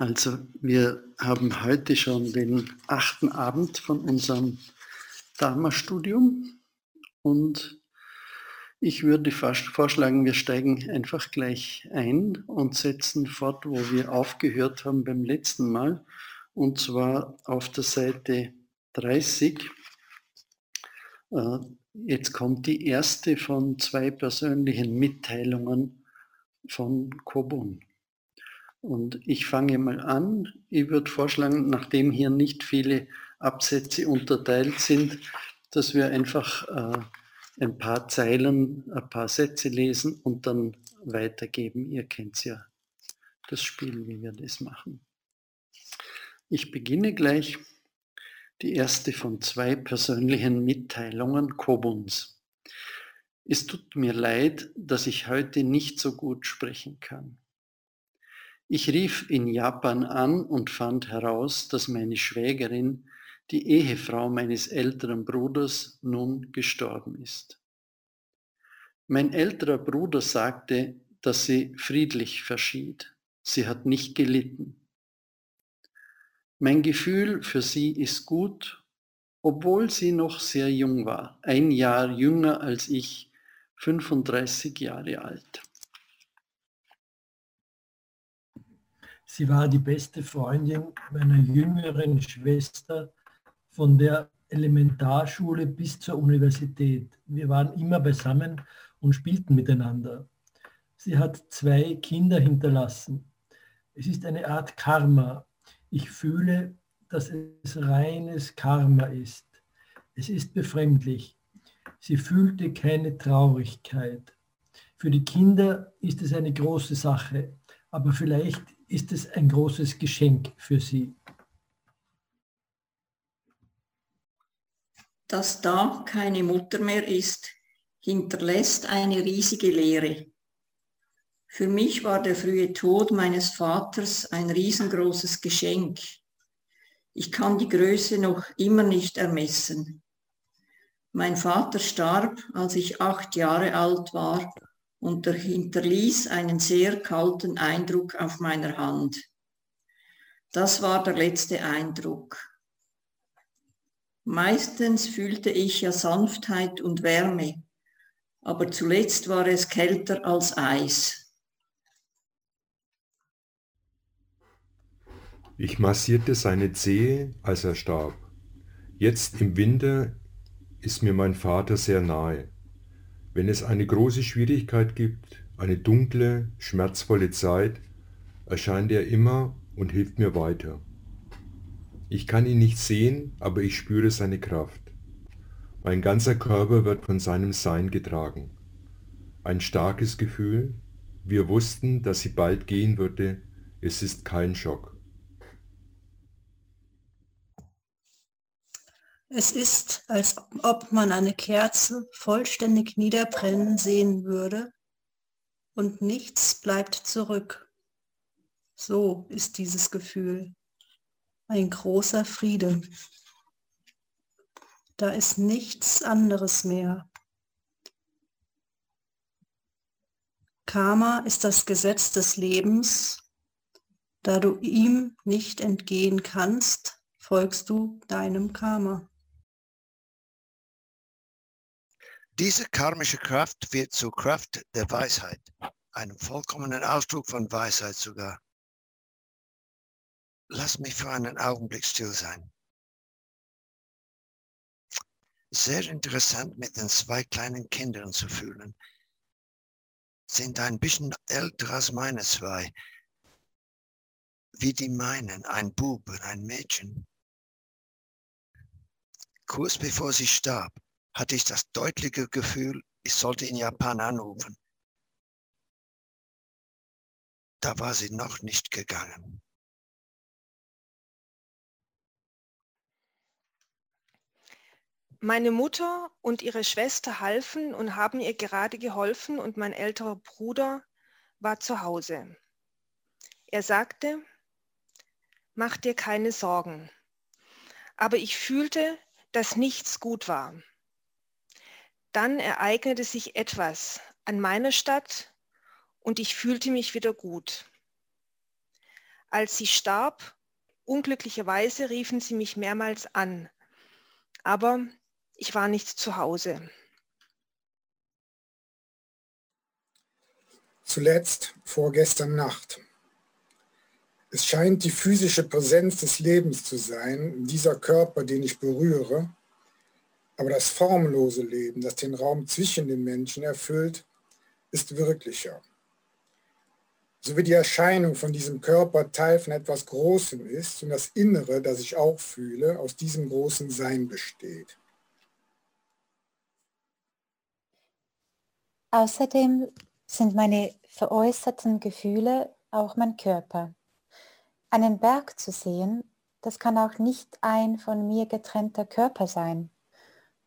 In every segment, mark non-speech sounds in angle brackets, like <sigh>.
Also wir haben heute schon den achten Abend von unserem Dharma-Studium und ich würde vorschlagen, wir steigen einfach gleich ein und setzen fort, wo wir aufgehört haben beim letzten Mal, und zwar auf der Seite 30. Äh, jetzt kommt die erste von zwei persönlichen Mitteilungen von Kobun. Und ich fange mal an. Ich würde vorschlagen, nachdem hier nicht viele Absätze unterteilt sind, dass wir einfach äh, ein paar Zeilen, ein paar Sätze lesen und dann weitergeben. Ihr kennt ja das Spiel, wie wir das machen. Ich beginne gleich die erste von zwei persönlichen Mitteilungen Kobuns. Es tut mir leid, dass ich heute nicht so gut sprechen kann. Ich rief in Japan an und fand heraus, dass meine Schwägerin, die Ehefrau meines älteren Bruders, nun gestorben ist. Mein älterer Bruder sagte, dass sie friedlich verschied. Sie hat nicht gelitten. Mein Gefühl für sie ist gut, obwohl sie noch sehr jung war, ein Jahr jünger als ich, 35 Jahre alt. Sie war die beste Freundin meiner jüngeren Schwester von der Elementarschule bis zur Universität. Wir waren immer beisammen und spielten miteinander. Sie hat zwei Kinder hinterlassen. Es ist eine Art Karma. Ich fühle, dass es reines Karma ist. Es ist befremdlich. Sie fühlte keine Traurigkeit. Für die Kinder ist es eine große Sache, aber vielleicht ist es ein großes Geschenk für sie. Dass da keine Mutter mehr ist, hinterlässt eine riesige Leere. Für mich war der frühe Tod meines Vaters ein riesengroßes Geschenk. Ich kann die Größe noch immer nicht ermessen. Mein Vater starb, als ich acht Jahre alt war und er hinterließ einen sehr kalten Eindruck auf meiner Hand. Das war der letzte Eindruck. Meistens fühlte ich ja Sanftheit und Wärme, aber zuletzt war es kälter als Eis. Ich massierte seine Zehe, als er starb. Jetzt im Winter ist mir mein Vater sehr nahe. Wenn es eine große Schwierigkeit gibt, eine dunkle, schmerzvolle Zeit, erscheint er immer und hilft mir weiter. Ich kann ihn nicht sehen, aber ich spüre seine Kraft. Mein ganzer Körper wird von seinem Sein getragen. Ein starkes Gefühl. Wir wussten, dass sie bald gehen würde. Es ist kein Schock. Es ist, als ob man eine Kerze vollständig niederbrennen sehen würde und nichts bleibt zurück. So ist dieses Gefühl. Ein großer Friede. Da ist nichts anderes mehr. Karma ist das Gesetz des Lebens. Da du ihm nicht entgehen kannst, folgst du deinem Karma. Diese karmische Kraft wird zur Kraft der Weisheit, einem vollkommenen Ausdruck von Weisheit sogar. Lass mich für einen Augenblick still sein. Sehr interessant mit den zwei kleinen Kindern zu fühlen. Sind ein bisschen älter als meine zwei. Wie die meinen, ein Bub und ein Mädchen. Kurz bevor sie starb, hatte ich das deutliche Gefühl, ich sollte in Japan anrufen. Da war sie noch nicht gegangen. Meine Mutter und ihre Schwester halfen und haben ihr gerade geholfen und mein älterer Bruder war zu Hause. Er sagte, mach dir keine Sorgen. Aber ich fühlte, dass nichts gut war. Dann ereignete sich etwas an meiner Stadt und ich fühlte mich wieder gut. Als sie starb, unglücklicherweise riefen sie mich mehrmals an, aber ich war nicht zu Hause. Zuletzt vorgestern Nacht. Es scheint die physische Präsenz des Lebens zu sein, dieser Körper, den ich berühre, aber das formlose Leben, das den Raum zwischen den Menschen erfüllt, ist wirklicher. So wie die Erscheinung von diesem Körper Teil von etwas Großem ist und das Innere, das ich auch fühle, aus diesem großen Sein besteht. Außerdem sind meine veräußerten Gefühle auch mein Körper. Einen Berg zu sehen, das kann auch nicht ein von mir getrennter Körper sein.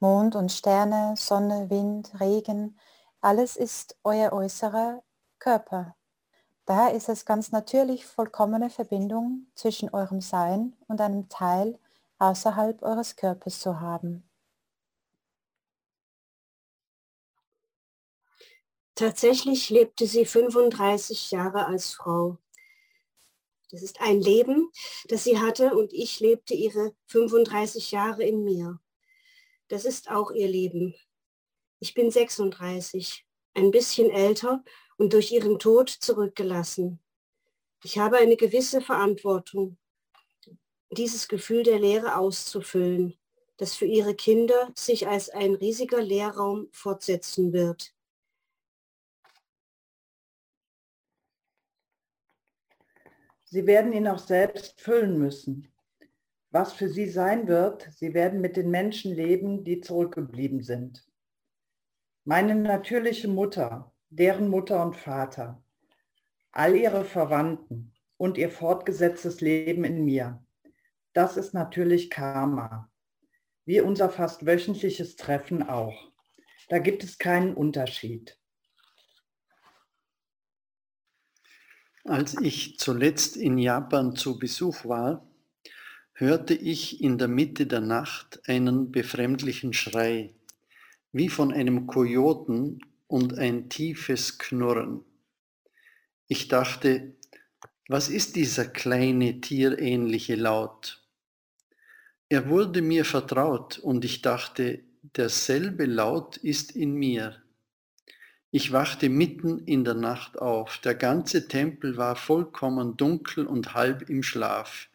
Mond und Sterne, Sonne, Wind, Regen, alles ist euer äußerer Körper. Daher ist es ganz natürlich vollkommene Verbindung zwischen eurem Sein und einem Teil außerhalb eures Körpers zu haben. Tatsächlich lebte sie 35 Jahre als Frau. Das ist ein Leben, das sie hatte und ich lebte ihre 35 Jahre in mir. Das ist auch ihr Leben. Ich bin 36, ein bisschen älter und durch ihren Tod zurückgelassen. Ich habe eine gewisse Verantwortung, dieses Gefühl der Leere auszufüllen, das für ihre Kinder sich als ein riesiger Leerraum fortsetzen wird. Sie werden ihn auch selbst füllen müssen. Was für sie sein wird, sie werden mit den Menschen leben, die zurückgeblieben sind. Meine natürliche Mutter, deren Mutter und Vater, all ihre Verwandten und ihr fortgesetztes Leben in mir. Das ist natürlich Karma, wie unser fast wöchentliches Treffen auch. Da gibt es keinen Unterschied. Als ich zuletzt in Japan zu Besuch war, hörte ich in der Mitte der Nacht einen befremdlichen Schrei, wie von einem Kojoten und ein tiefes Knurren. Ich dachte, was ist dieser kleine tierähnliche Laut? Er wurde mir vertraut und ich dachte, derselbe Laut ist in mir. Ich wachte mitten in der Nacht auf. Der ganze Tempel war vollkommen dunkel und halb im Schlaf.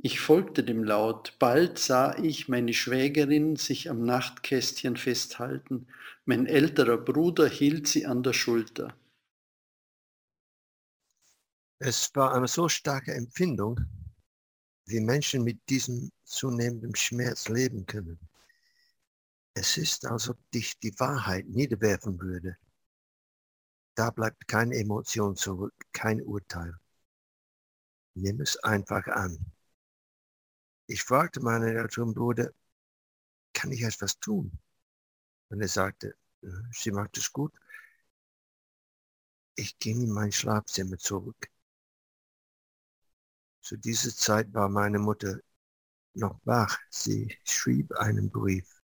Ich folgte dem Laut. Bald sah ich meine Schwägerin sich am Nachtkästchen festhalten. Mein älterer Bruder hielt sie an der Schulter. Es war eine so starke Empfindung, wie Menschen mit diesem zunehmenden Schmerz leben können. Es ist, als ob dich die Wahrheit niederwerfen würde. Da bleibt keine Emotion zurück, kein Urteil. Nimm es einfach an. Ich fragte meinen älteren Bruder, kann ich etwas tun? Und er sagte, äh, sie macht es gut. Ich ging in mein Schlafzimmer zurück. Zu dieser Zeit war meine Mutter noch wach. Sie schrieb einen Brief.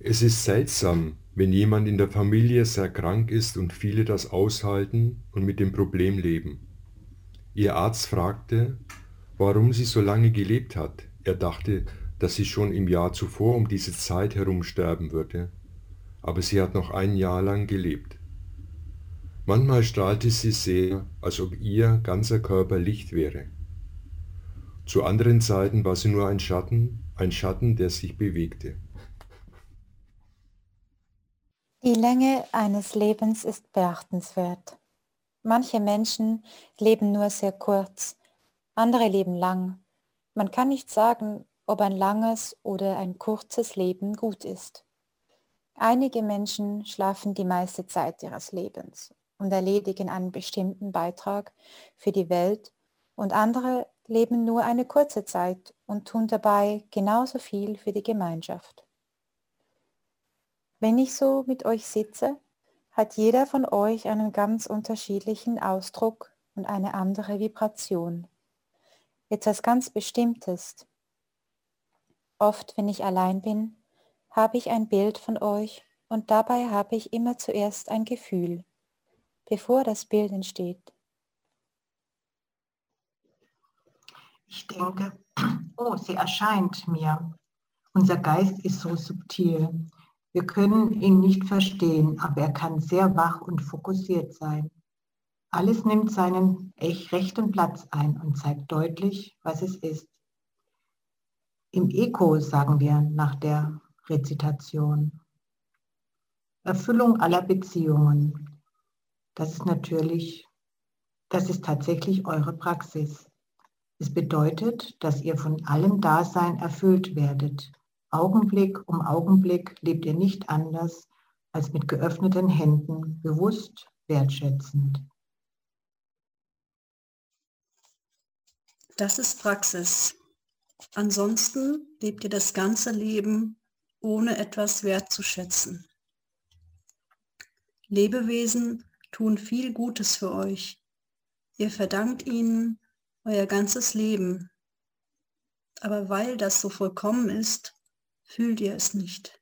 Es ist seltsam, wenn jemand in der Familie sehr krank ist und viele das aushalten und mit dem Problem leben. Ihr Arzt fragte, warum sie so lange gelebt hat. Er dachte, dass sie schon im Jahr zuvor um diese Zeit herum sterben würde, aber sie hat noch ein Jahr lang gelebt. Manchmal strahlte sie sehr, als ob ihr ganzer Körper Licht wäre. Zu anderen Zeiten war sie nur ein Schatten, ein Schatten, der sich bewegte. Die Länge eines Lebens ist beachtenswert. Manche Menschen leben nur sehr kurz, andere leben lang. Man kann nicht sagen, ob ein langes oder ein kurzes Leben gut ist. Einige Menschen schlafen die meiste Zeit ihres Lebens und erledigen einen bestimmten Beitrag für die Welt und andere leben nur eine kurze Zeit und tun dabei genauso viel für die Gemeinschaft. Wenn ich so mit euch sitze, hat jeder von euch einen ganz unterschiedlichen Ausdruck und eine andere Vibration. Etwas ganz Bestimmtes. Oft, wenn ich allein bin, habe ich ein Bild von euch und dabei habe ich immer zuerst ein Gefühl. bevor das Bild entsteht. Ich denke, oh, sie erscheint mir. Unser Geist ist so subtil. Wir können ihn nicht verstehen, aber er kann sehr wach und fokussiert sein. Alles nimmt seinen echt rechten Platz ein und zeigt deutlich, was es ist. Im Eko sagen wir nach der Rezitation. Erfüllung aller Beziehungen. Das ist natürlich, das ist tatsächlich eure Praxis. Es bedeutet, dass ihr von allem Dasein erfüllt werdet. Augenblick um Augenblick lebt ihr nicht anders als mit geöffneten Händen, bewusst, wertschätzend. Das ist Praxis. Ansonsten lebt ihr das ganze Leben, ohne etwas wertzuschätzen. Lebewesen tun viel Gutes für euch. Ihr verdankt ihnen euer ganzes Leben. Aber weil das so vollkommen ist, fühlt ihr es nicht.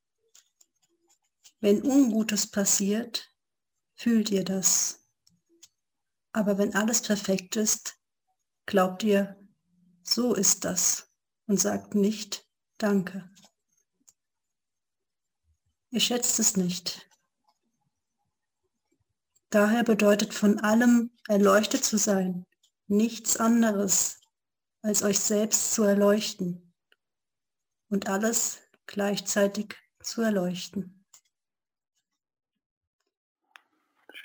Wenn Ungutes passiert, fühlt ihr das. Aber wenn alles perfekt ist, glaubt ihr, so ist das und sagt nicht Danke. Ihr schätzt es nicht. Daher bedeutet von allem erleuchtet zu sein nichts anderes, als euch selbst zu erleuchten und alles gleichzeitig zu erleuchten.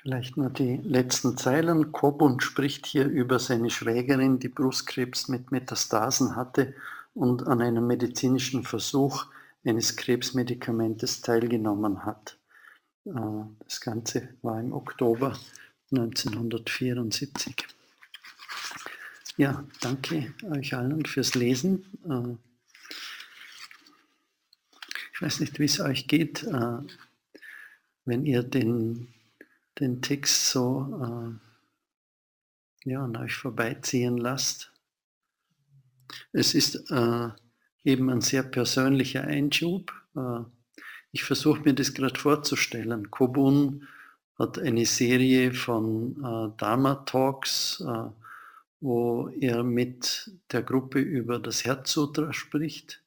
Vielleicht nur die letzten Zeilen. Kobun spricht hier über seine Schwägerin, die Brustkrebs mit Metastasen hatte und an einem medizinischen Versuch eines Krebsmedikamentes teilgenommen hat. Äh, das Ganze war im Oktober 1974. Ja, danke euch allen fürs Lesen. Äh, ich weiß nicht, wie es euch geht, äh, wenn ihr den, den Text so äh, ja, an euch vorbeiziehen lasst. Es ist eben ein sehr persönlicher Einschub. Ich versuche mir das gerade vorzustellen. Kobun hat eine Serie von Dharma Talks, wo er mit der Gruppe über das Herzsutra spricht.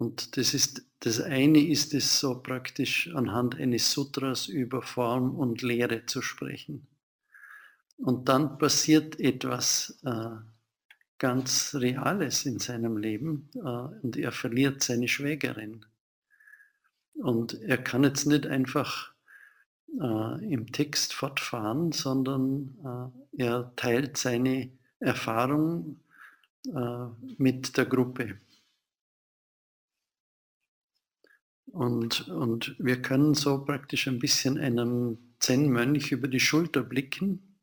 Und das ist das eine ist es so praktisch anhand eines Sutras über Form und Lehre zu sprechen. Und dann passiert etwas äh, ganz Reales in seinem Leben äh, und er verliert seine Schwägerin. Und er kann jetzt nicht einfach äh, im Text fortfahren, sondern äh, er teilt seine Erfahrung äh, mit der Gruppe. Und, und wir können so praktisch ein bisschen einem Zen-Mönch über die Schulter blicken.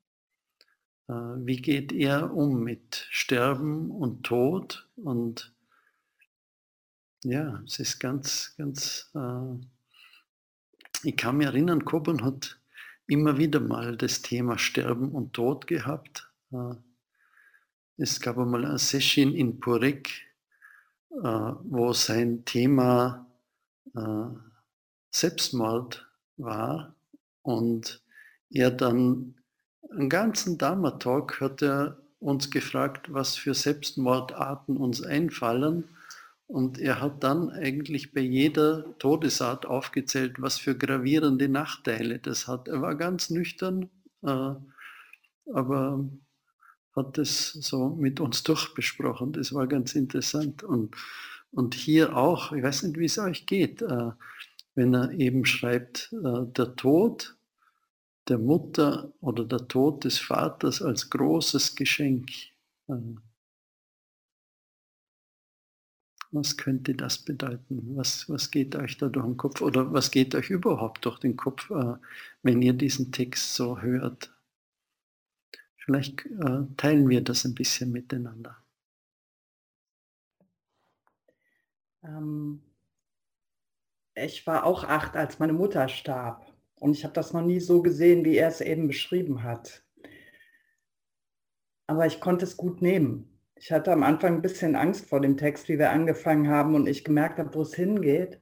Äh, wie geht er um mit Sterben und Tod? Und ja, es ist ganz, ganz äh, ich kann mich erinnern, Coburn hat immer wieder mal das Thema Sterben und Tod gehabt. Äh, es gab einmal ein Session in Purek, wo sein Thema äh, Selbstmord war und er dann einen ganzen Dharma-Talk hat er uns gefragt, was für Selbstmordarten uns einfallen und er hat dann eigentlich bei jeder Todesart aufgezählt, was für gravierende Nachteile das hat. Er war ganz nüchtern, äh, aber hat das so mit uns durchbesprochen. Das war ganz interessant. Und, und hier auch, ich weiß nicht, wie es euch geht, äh, wenn er eben schreibt, äh, der Tod der Mutter oder der Tod des Vaters als großes Geschenk. Was könnte das bedeuten? Was, was geht euch da durch den Kopf oder was geht euch überhaupt durch den Kopf, äh, wenn ihr diesen Text so hört? Vielleicht teilen wir das ein bisschen miteinander. Ähm, ich war auch acht, als meine Mutter starb. Und ich habe das noch nie so gesehen, wie er es eben beschrieben hat. Aber ich konnte es gut nehmen. Ich hatte am Anfang ein bisschen Angst vor dem Text, wie wir angefangen haben und ich gemerkt habe, wo es hingeht.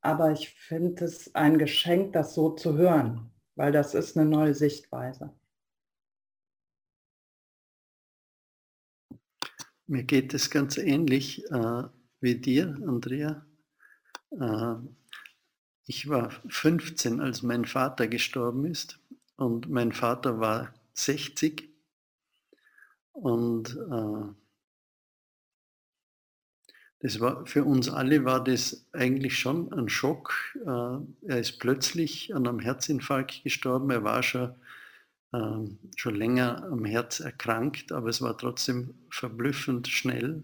Aber ich finde es ein Geschenk, das so zu hören. weil das ist eine neue Sichtweise. Mir geht es ganz ähnlich äh, wie dir, Andrea. Äh, ich war 15, als mein Vater gestorben ist und mein Vater war 60 und äh, das war, für uns alle war das eigentlich schon ein Schock. Äh, er ist plötzlich an einem Herzinfarkt gestorben. Er war schon, äh, schon länger am Herz erkrankt, aber es war trotzdem verblüffend schnell.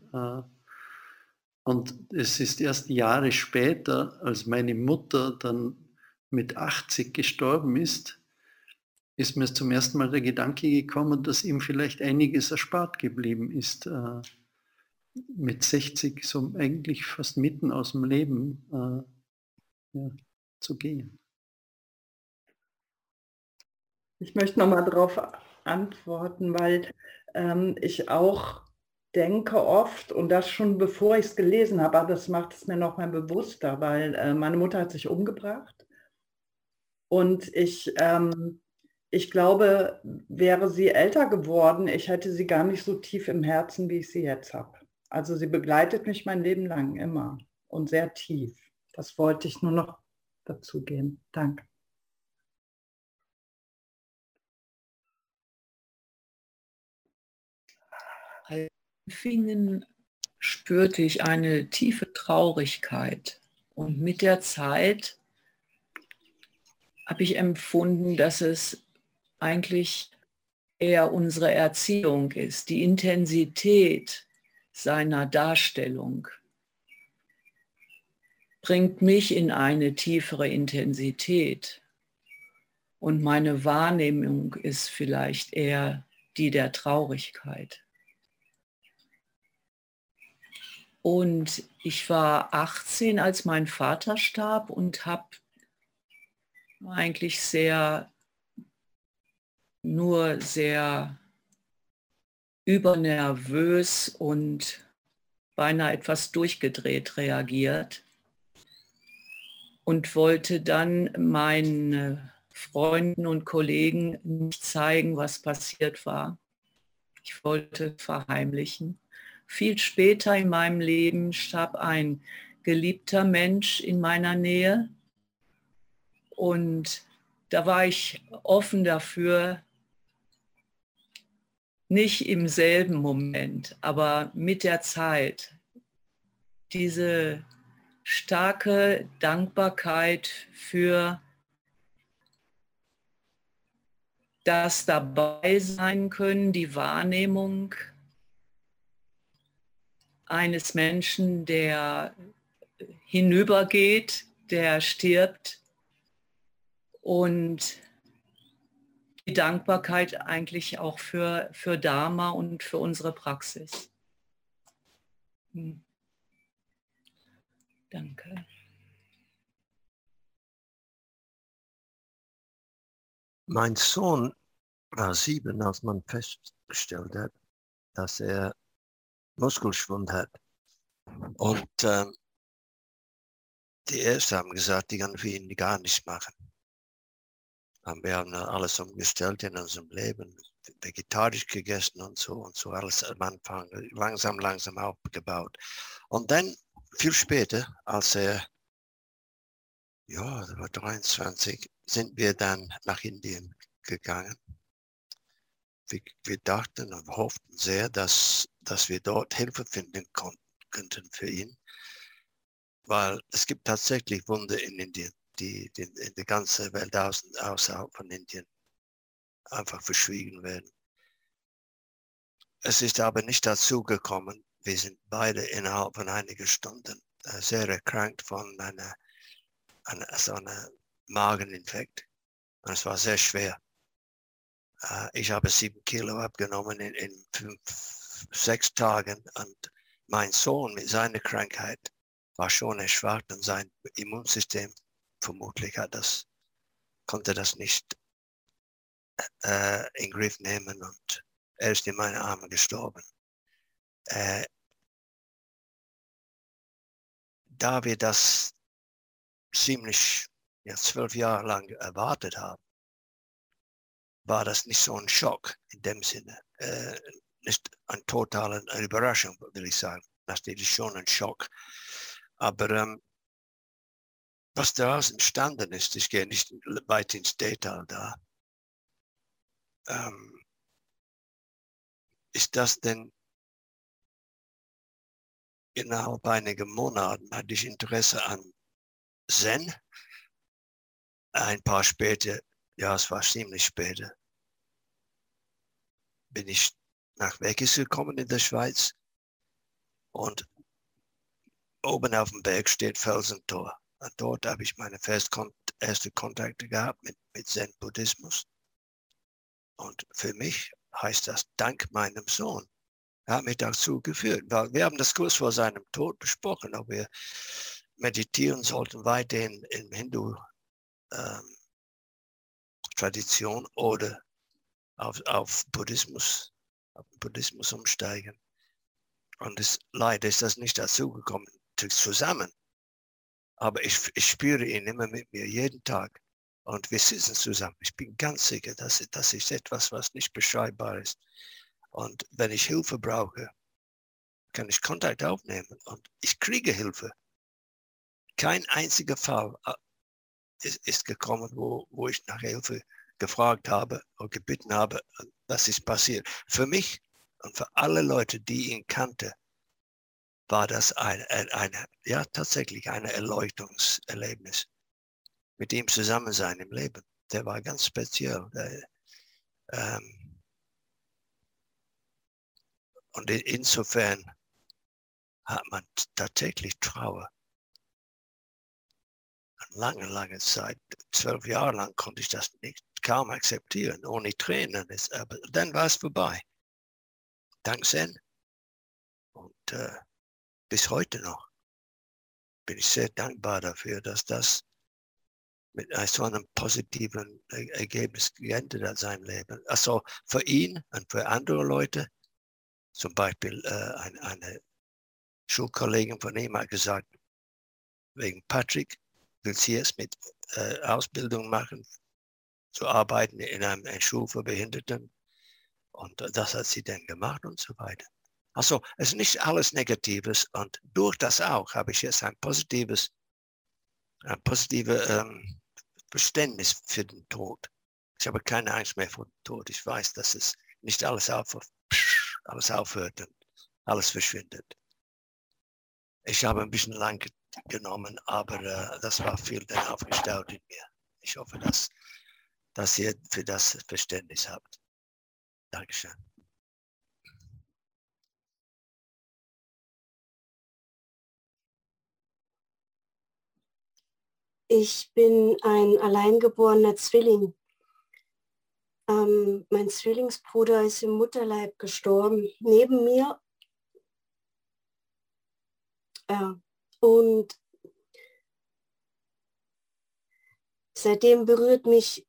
Und es ist erst Jahre später, als meine Mutter dann mit 80 gestorben ist, ist mir zum ersten Mal der Gedanke gekommen, dass ihm vielleicht einiges erspart geblieben ist. Äh, mit 60 so eigentlich fast mitten aus dem Leben äh, ja, zu gehen. Ich möchte nochmal darauf antworten, weil ähm, ich auch denke oft, und das schon bevor ich es gelesen habe, aber das macht es mir noch mal bewusster, weil äh, meine Mutter hat sich umgebracht. Und ich, ähm, ich glaube, wäre sie älter geworden, ich hätte sie gar nicht so tief im Herzen, wie ich sie jetzt habe. Also sie begleitet mich mein Leben lang immer und sehr tief. Das wollte ich nur noch dazu geben. Danke. Fingen spürte ich eine tiefe Traurigkeit und mit der Zeit habe ich empfunden, dass es eigentlich eher unsere Erziehung ist, die Intensität, seiner Darstellung bringt mich in eine tiefere Intensität. Und meine Wahrnehmung ist vielleicht eher die der Traurigkeit. Und ich war 18, als mein Vater starb und habe eigentlich sehr, nur sehr übernervös und beinahe etwas durchgedreht reagiert und wollte dann meinen Freunden und Kollegen nicht zeigen, was passiert war. Ich wollte verheimlichen. Viel später in meinem Leben starb ein geliebter Mensch in meiner Nähe. Und da war ich offen dafür, nicht im selben Moment, aber mit der Zeit diese starke Dankbarkeit für das dabei sein können, die Wahrnehmung eines Menschen, der hinübergeht, der stirbt und die Dankbarkeit eigentlich auch für, für Dharma und für unsere Praxis. Hm. Danke. Mein Sohn war sieben, als man festgestellt hat, dass er Muskelschwund hat. Und äh, die Ärzte haben gesagt, die können für ihn gar nichts machen. Wir haben alles umgestellt in unserem Leben, vegetarisch gegessen und so und so, alles am Anfang langsam, langsam aufgebaut. Und dann viel später, als er, ja, war 23, sind wir dann nach Indien gegangen. Wir, wir dachten und hofften sehr, dass, dass wir dort Hilfe finden könnten für ihn, weil es gibt tatsächlich Wunder in Indien die, die in der ganzen Welt außerhalb von Indien einfach verschwiegen werden. Es ist aber nicht dazu gekommen. Wir sind beide innerhalb von einigen Stunden äh, sehr erkrankt von einer, einer, so einer Mageninfekt. Und es war sehr schwer. Äh, ich habe sieben Kilo abgenommen in, in fünf, sechs Tagen und mein Sohn mit seiner Krankheit war schon erschwert und sein Immunsystem vermutlich hat das, konnte das nicht äh, in Griff nehmen und er ist in meine Arme gestorben. Äh, da wir das ziemlich ja, zwölf Jahre lang erwartet haben, war das nicht so ein Schock in dem Sinne. Äh, nicht eine totale Überraschung, will ich sagen. Natürlich schon ein Schock. Aber ähm, was daraus entstanden ist, ich gehe nicht weit ins Detail da, ähm, ist das denn innerhalb einiger Monaten hatte ich Interesse an Zen. Ein paar später, ja, es war ziemlich später, bin ich nach Weggis gekommen in der Schweiz und oben auf dem Berg steht Felsentor. Und dort habe ich meine erste Kontakte gehabt mit, mit Zen-Buddhismus. Und für mich heißt das dank meinem Sohn. Er hat mich dazu geführt. Weil wir haben das kurz vor seinem Tod besprochen, ob wir meditieren sollten weiterhin in Hindu-Tradition ähm, oder auf, auf Buddhismus, auf Buddhismus umsteigen. Und es, leider ist das nicht dazu gekommen, zusammen. Aber ich, ich spüre ihn immer mit mir jeden Tag. Und wir sitzen zusammen. Ich bin ganz sicher, dass das ist etwas, was nicht beschreibbar ist. Und wenn ich Hilfe brauche, kann ich Kontakt aufnehmen und ich kriege Hilfe. Kein einziger Fall ist, ist gekommen, wo, wo ich nach Hilfe gefragt habe oder gebeten habe, das ist passiert. Für mich und für alle Leute, die ihn kannte, war das ein, ein, eine, ja tatsächlich ein Erleuchtungserlebnis mit ihm zusammen sein im Leben. Der war ganz speziell. Der, ähm, und insofern hat man tatsächlich Trauer. Lange, lange Zeit, zwölf Jahre lang konnte ich das nicht kaum akzeptieren, ohne Tränen. Aber dann war es vorbei. Dank Zen. Und äh, bis heute noch bin ich sehr dankbar dafür, dass das mit so einem positiven Ergebnis geendet hat, sein Leben. Also für ihn und für andere Leute, zum Beispiel äh, eine, eine Schulkollegin von ihm hat gesagt, wegen Patrick will sie es mit äh, Ausbildung machen, zu arbeiten in einem, einer Schule für Behinderten. Und das hat sie dann gemacht und so weiter. Also es ist nicht alles Negatives und durch das auch habe ich jetzt ein positives, ein positives ähm, Verständnis für den Tod. Ich habe keine Angst mehr vor dem Tod. Ich weiß, dass es nicht alles, auf, alles aufhört und alles verschwindet. Ich habe ein bisschen lang genommen, aber äh, das war viel dann aufgestaut in mir. Ich hoffe, dass, dass ihr für das Verständnis habt. Dankeschön. Ich bin ein alleingeborener Zwilling. Ähm, mein Zwillingsbruder ist im Mutterleib gestorben, neben mir. Ja, und seitdem berührt mich,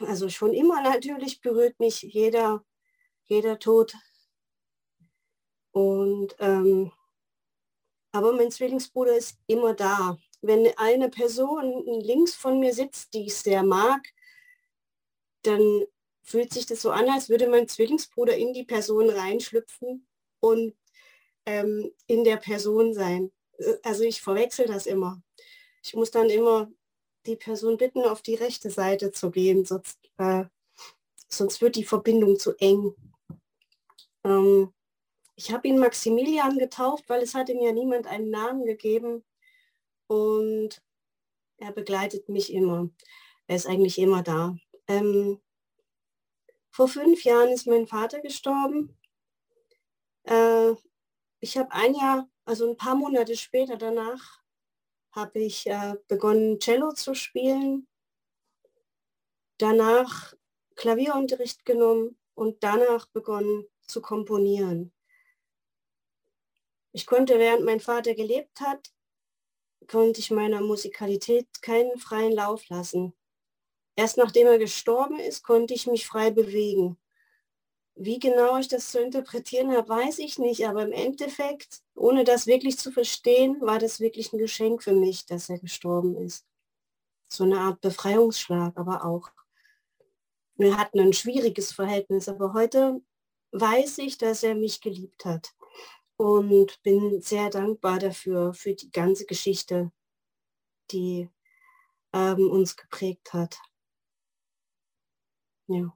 also schon immer natürlich berührt mich jeder, jeder Tod. Und ähm, aber mein Zwillingsbruder ist immer da wenn eine Person links von mir sitzt, die ich sehr mag, dann fühlt sich das so an, als würde mein Zwillingsbruder in die Person reinschlüpfen und ähm, in der Person sein. Also ich verwechsel das immer. Ich muss dann immer die Person bitten, auf die rechte Seite zu gehen, sonst, äh, sonst wird die Verbindung zu eng. Ähm, ich habe ihn Maximilian getauft, weil es hat ihm ja niemand einen Namen gegeben und er begleitet mich immer. Er ist eigentlich immer da. Ähm, vor fünf Jahren ist mein Vater gestorben. Äh, ich habe ein Jahr, also ein paar Monate später danach, habe ich äh, begonnen, Cello zu spielen. Danach Klavierunterricht genommen und danach begonnen zu komponieren. Ich konnte, während mein Vater gelebt hat, konnte ich meiner Musikalität keinen freien Lauf lassen. Erst nachdem er gestorben ist, konnte ich mich frei bewegen. Wie genau ich das zu interpretieren habe, weiß ich nicht, aber im Endeffekt, ohne das wirklich zu verstehen, war das wirklich ein Geschenk für mich, dass er gestorben ist. So eine Art Befreiungsschlag, aber auch. Wir hatten ein schwieriges Verhältnis, aber heute weiß ich, dass er mich geliebt hat und bin sehr dankbar dafür, für die ganze Geschichte, die ähm, uns geprägt hat. Ja.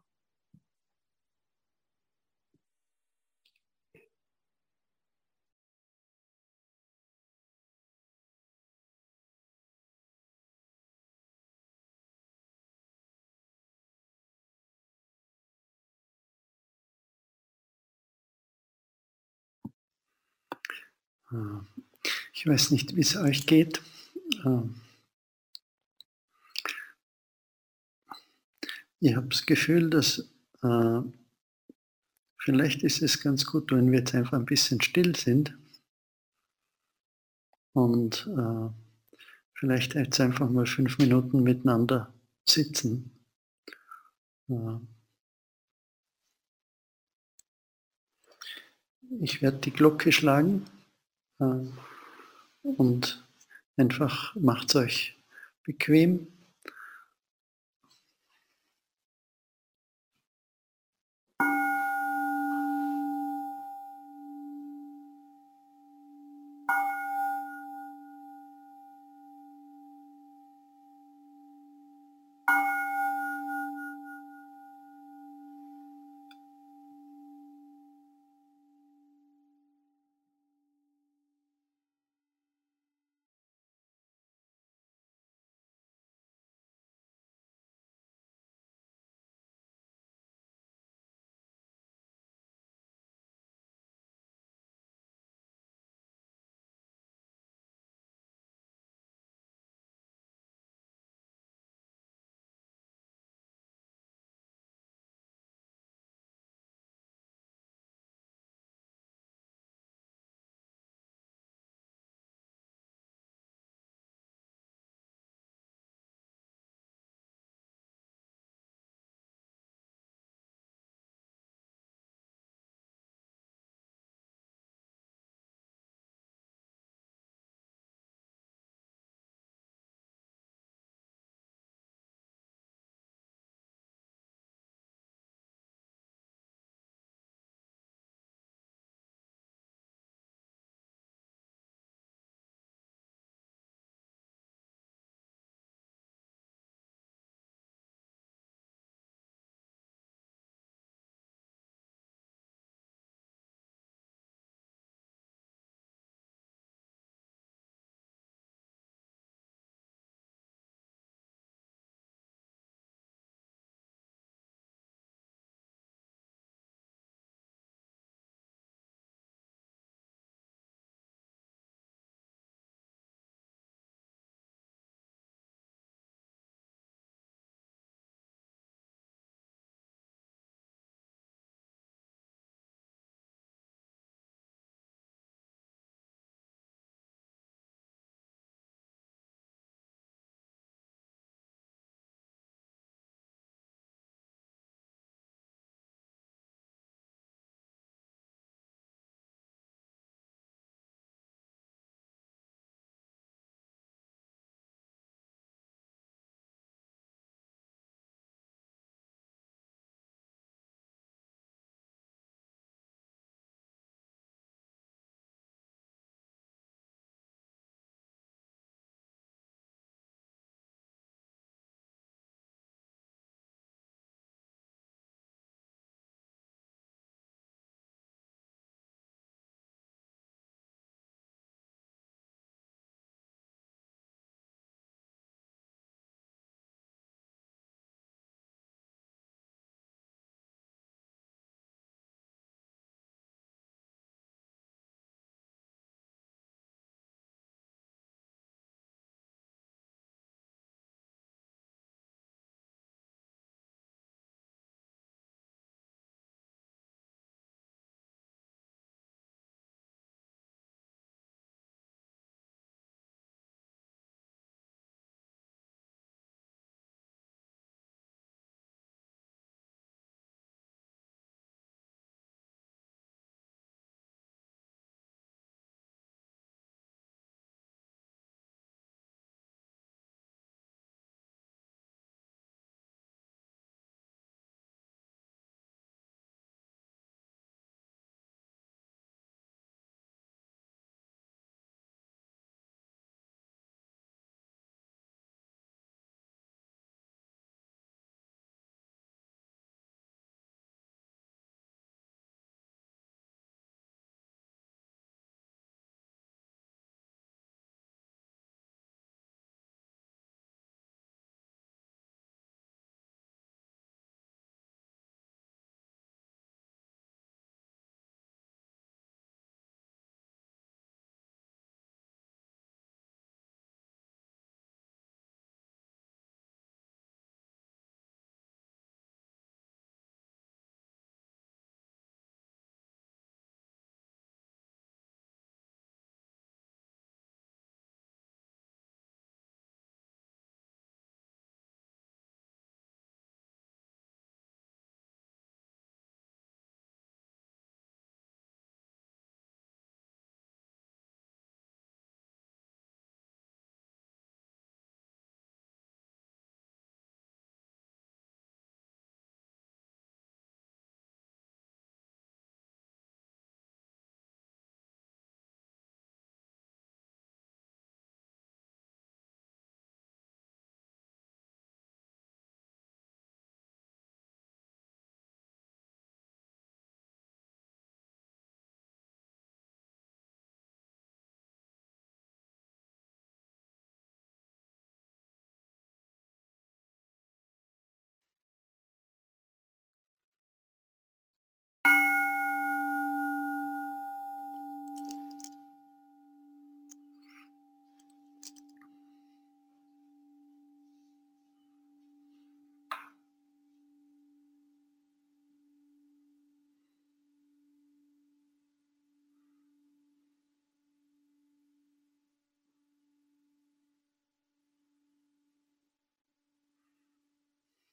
Ich weiß nicht, wie es euch geht. Äh, ich habe das Gefühl, dass äh, vielleicht ist es ganz gut, wenn wir jetzt einfach ein bisschen still sind und vielleicht jetzt einfach mal fünf Minuten miteinander sitzen. Ich werde die Glocke schlagen. Äh, und einfach macht es euch bequem.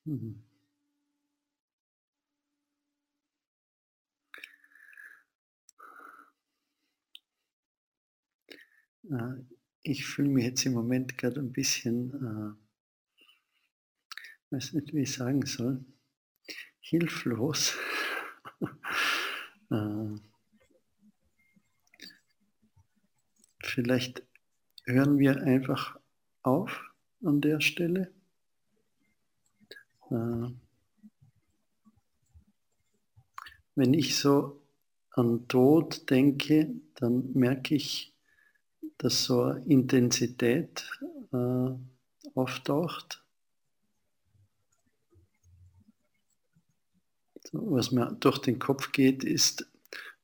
Mhm. Äh, ich fühle mich jetzt im Moment gerade ein bisschen, äh, weiß nicht, wie ich sagen soll, hilflos. <laughs> äh, vielleicht hören wir einfach auf an der Stelle. Äh, wenn ich so an Tod denke, dann merke ich, dass so eine Intensität äh, auftaucht. Was mir durch den Kopf geht, ist,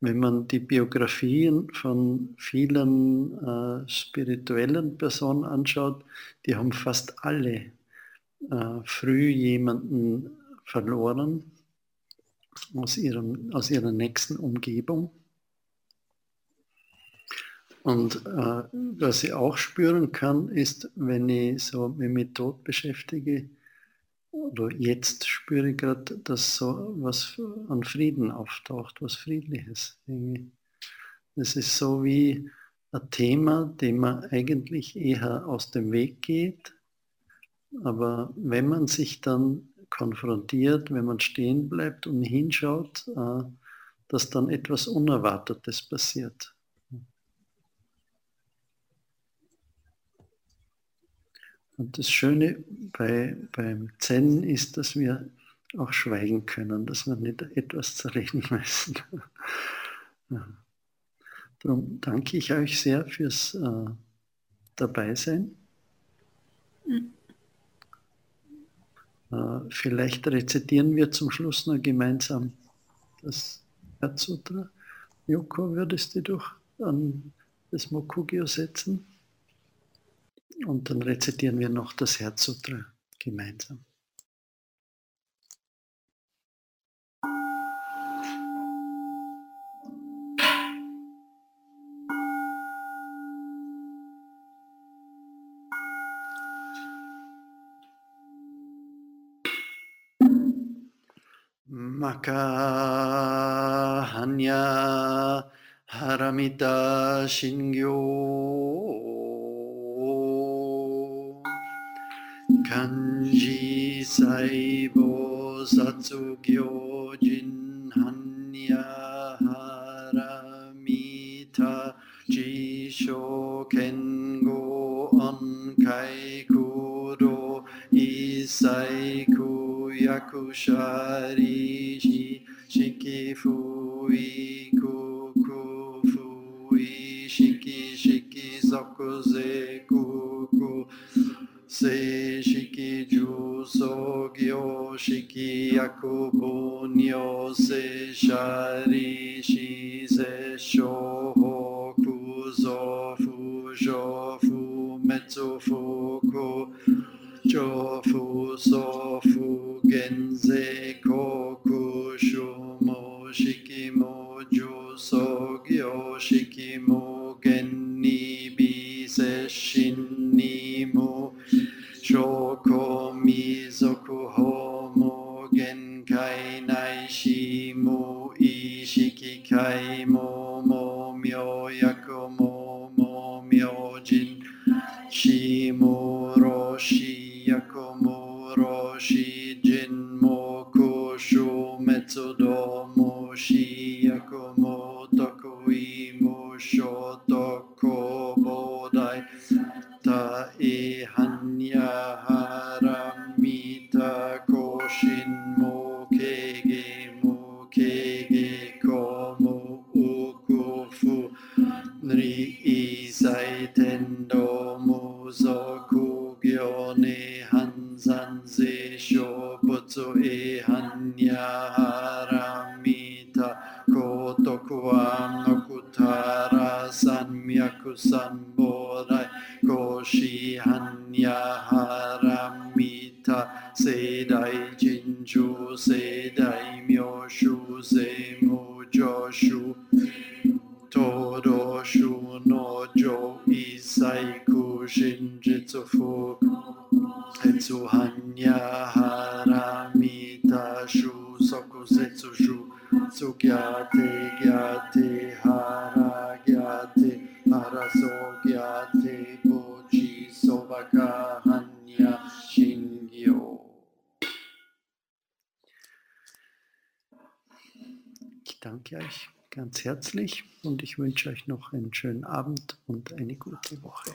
wenn man die Biografien von vielen äh, spirituellen Personen anschaut, die haben fast alle äh, früh jemanden verloren aus, ihrem, aus ihrer nächsten Umgebung. Und äh, was ich auch spüren kann, ist, wenn ich so mich mit Tod beschäftige, oder jetzt spüre ich gerade, dass so was an Frieden auftaucht, was Friedliches. Es ist so wie ein Thema, dem man eigentlich eher aus dem Weg geht, aber wenn man sich dann konfrontiert, wenn man stehen bleibt und hinschaut, äh, dass dann etwas Unerwartetes passiert. Und das Schöne bei, beim Zen ist, dass wir auch schweigen können, dass wir nicht etwas zerreden <laughs> müssen. Darum danke ich euch sehr fürs äh, Dabeisein. Mhm. Äh, vielleicht rezitieren wir zum Schluss noch gemeinsam das Herzsutra. Yoko, würdest du doch an das Mokugyo setzen? Und dann rezitieren wir noch das Herzsutra gemeinsam. Makahanya Haramita Shingyo Kanji Saibo Satsugyo Yakushari Shiki Fui Kuku Fui Shiki Shiki Sokuze Kuku Se Shiki Ju Sogyo Shiki Yakubunyo Se herzlich und ich wünsche euch noch einen schönen Abend und eine gute Woche.